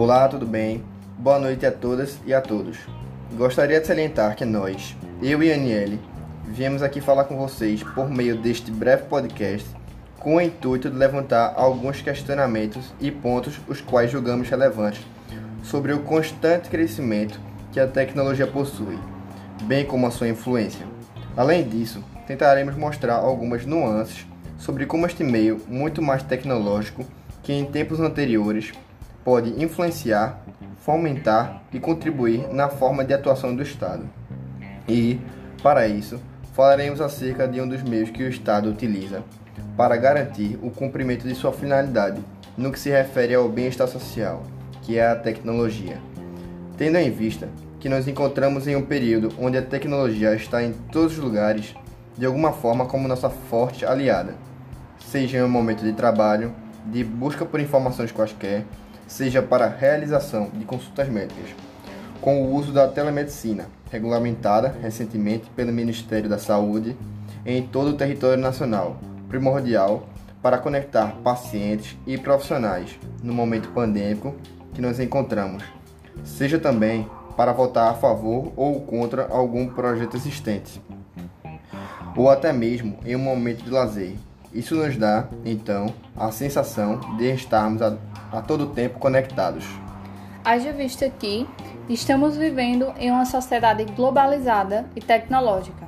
Olá, tudo bem? Boa noite a todas e a todos. Gostaria de salientar que nós, eu e Aniele, viemos aqui falar com vocês por meio deste breve podcast com o intuito de levantar alguns questionamentos e pontos os quais julgamos relevantes sobre o constante crescimento que a tecnologia possui, bem como a sua influência. Além disso, tentaremos mostrar algumas nuances sobre como este meio, muito mais tecnológico que em tempos anteriores, pode influenciar, fomentar e contribuir na forma de atuação do Estado. E, para isso, falaremos acerca de um dos meios que o Estado utiliza para garantir o cumprimento de sua finalidade no que se refere ao bem-estar social, que é a tecnologia. Tendo em vista que nos encontramos em um período onde a tecnologia está em todos os lugares, de alguma forma como nossa forte aliada, seja em um momento de trabalho, de busca por informações quaisquer, seja para realização de consultas médicas, com o uso da telemedicina, regulamentada recentemente pelo Ministério da Saúde em todo o território nacional, primordial para conectar pacientes e profissionais no momento pandêmico que nos encontramos, seja também para votar a favor ou contra algum projeto existente, ou até mesmo em um momento de lazer. Isso nos dá, então, a sensação de estarmos a, todo tempo conectados. Haja visto que estamos vivendo em uma sociedade globalizada e tecnológica.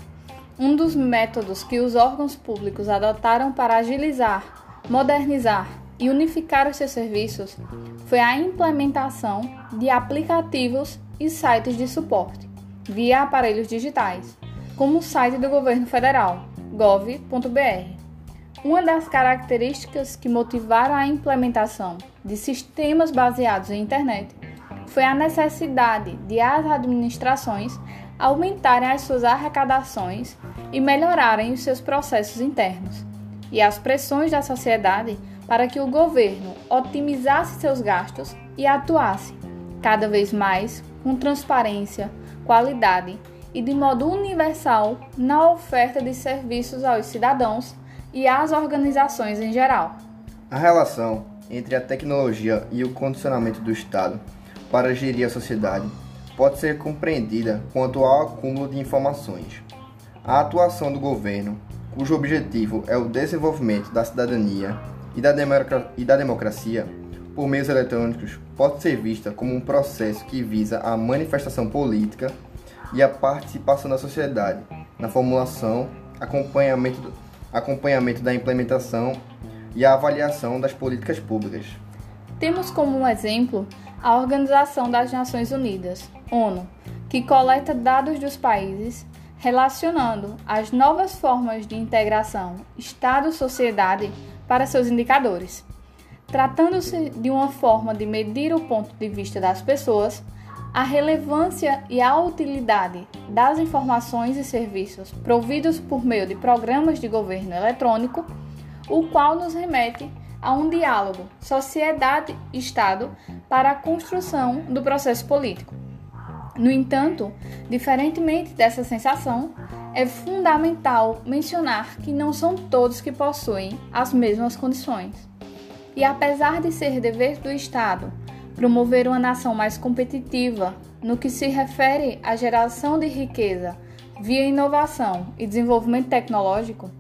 Um dos métodos que os órgãos públicos adotaram para agilizar, modernizar e unificar os seus serviços foi a implementação de aplicativos e sites de suporte via aparelhos digitais, como o site do governo federal, gov.br. Uma das características que motivaram a implementação de sistemas baseados em internet foi a necessidade de as administrações aumentarem as suas arrecadações e melhorarem os seus processos internos, e as pressões da sociedade para que o governo otimizasse seus gastos e atuasse cada vez mais com transparência, qualidade e de modo universal na oferta de serviços aos cidadãos e às organizações em geral. A relação entre a tecnologia e o condicionamento do Estado para gerir a sociedade pode ser compreendida quanto ao acúmulo de informações. A atuação do governo, cujo objetivo é o desenvolvimento da cidadania e da, e da democracia por meios eletrônicos, pode ser vista como um processo que visa a manifestação política e a participação da sociedade na formulação, acompanhamento, acompanhamento da implementação e a avaliação das políticas públicas. Temos como um exemplo a Organização das Nações Unidas, ONU, que coleta dados dos países relacionando as novas formas de integração Estado-sociedade para seus indicadores. Tratando-se de uma forma de medir o ponto de vista das pessoas, a relevância e a utilidade das informações e serviços providos por meio de programas de governo eletrônico, o qual nos remete a um diálogo sociedade-estado para a construção do processo político. No entanto, diferentemente dessa sensação, é fundamental mencionar que não são todos que possuem as mesmas condições. E apesar de ser dever do Estado promover uma nação mais competitiva no que se refere à geração de riqueza via inovação e desenvolvimento tecnológico,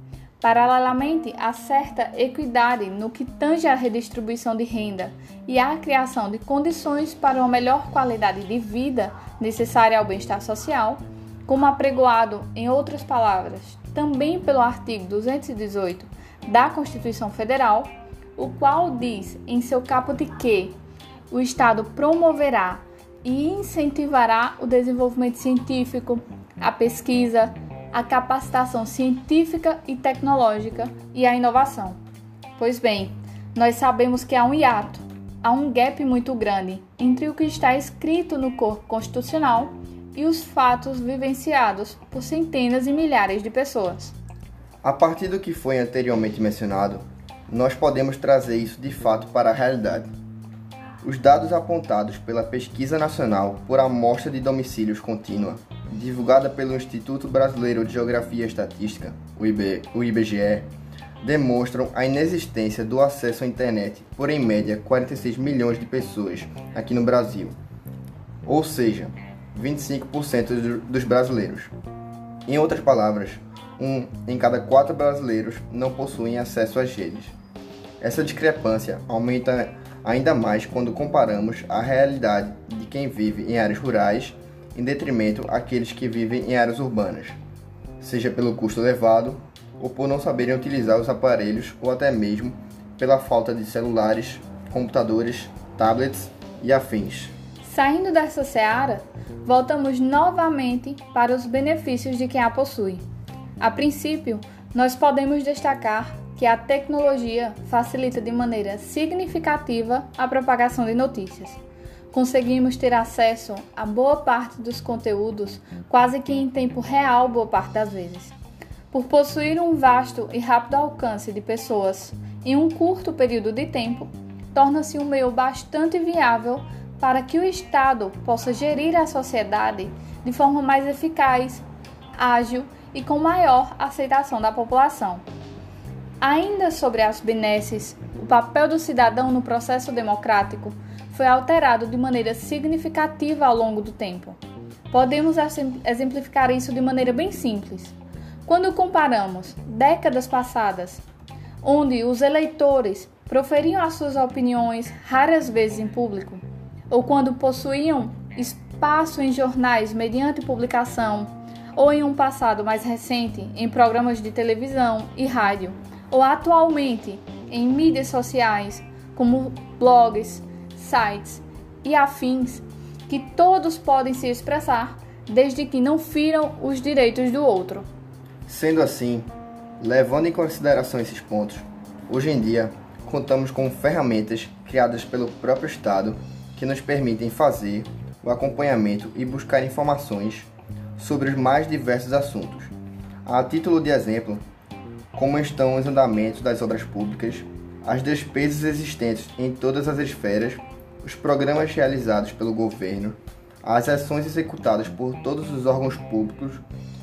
Paralelamente, há certa equidade no que tange à redistribuição de renda e à criação de condições para uma melhor qualidade de vida necessária ao bem-estar social, como apregoado, em outras palavras, também pelo artigo 218 da Constituição Federal, o qual diz em seu caput que o Estado promoverá e incentivará o desenvolvimento científico, a pesquisa, a capacitação científica e tecnológica e a inovação. Pois bem, nós sabemos que há um hiato, há um gap muito grande entre o que está escrito no corpo constitucional e os fatos vivenciados por centenas e milhares de pessoas. A partir do que foi anteriormente mencionado, nós podemos trazer isso de fato para a realidade. Os dados apontados pela Pesquisa Nacional por Amostra de Domicílios Contínua divulgada pelo Instituto Brasileiro de Geografia e Estatística, o IBGE, demonstram a inexistência do acesso à internet por, em média, 46 milhões de pessoas aqui no Brasil, ou seja, 25% dos brasileiros. Em outras palavras, um em cada quatro brasileiros não possuem acesso às redes. Essa discrepância aumenta ainda mais quando comparamos a realidade de quem vive em áreas rurais em detrimento àqueles que vivem em áreas urbanas, seja pelo custo elevado ou por não saberem utilizar os aparelhos ou até mesmo pela falta de celulares, computadores, tablets e afins. Saindo dessa seara, voltamos novamente para os benefícios de quem a possui. A princípio, nós podemos destacar que a tecnologia facilita de maneira significativa a propagação de notícias. Conseguimos ter acesso a boa parte dos conteúdos quase que em tempo real, boa parte das vezes. Por possuir um vasto e rápido alcance de pessoas em um curto período de tempo, torna-se um meio bastante viável para que o Estado possa gerir a sociedade de forma mais eficaz, ágil e com maior aceitação da população. Ainda sobre as benesses, o papel do cidadão no processo democrático foi alterado de maneira significativa ao longo do tempo. Podemos exemplificar isso de maneira bem simples. Quando comparamos décadas passadas, onde os eleitores proferiam as suas opiniões raras vezes em público, ou quando possuíam espaço em jornais mediante publicação, ou em um passado mais recente em programas de televisão e rádio, ou atualmente em mídias sociais como blogs, sites e afins, que todos podem se expressar desde que não firam os direitos do outro. Sendo assim, levando em consideração esses pontos, hoje em dia contamos com ferramentas criadas pelo próprio Estado que nos permitem fazer o acompanhamento e buscar informações sobre os mais diversos assuntos. A título de exemplo, como estão os andamentos das obras públicas, as despesas existentes em todas as esferas, os programas realizados pelo governo, as ações executadas por todos os órgãos públicos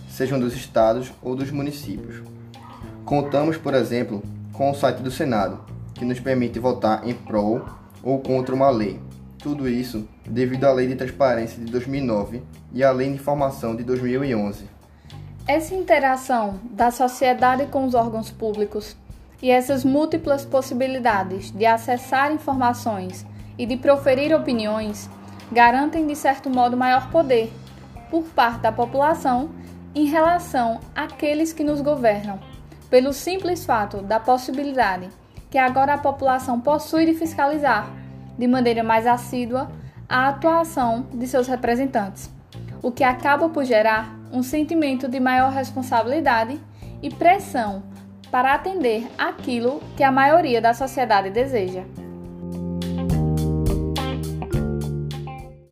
sejam dos estados ou dos municípios. Contamos, por exemplo, com o site do Senado, que nos permite votar em prol ou contra uma lei. Tudo isso devido à Lei de Transparência de 2009 e à Lei de Informação de 2011. Essa interação da sociedade com os órgãos públicos e essas múltiplas possibilidades de acessar informações e de proferir opiniões garantem, de certo modo, maior poder por parte da população em relação àqueles que nos governam, pelo simples fato da possibilidade que agora a população possui de fiscalizar, de maneira mais assídua, a atuação de seus representantes, o que acaba por gerar um sentimento de maior responsabilidade e pressão para atender aquilo que a maioria da sociedade deseja.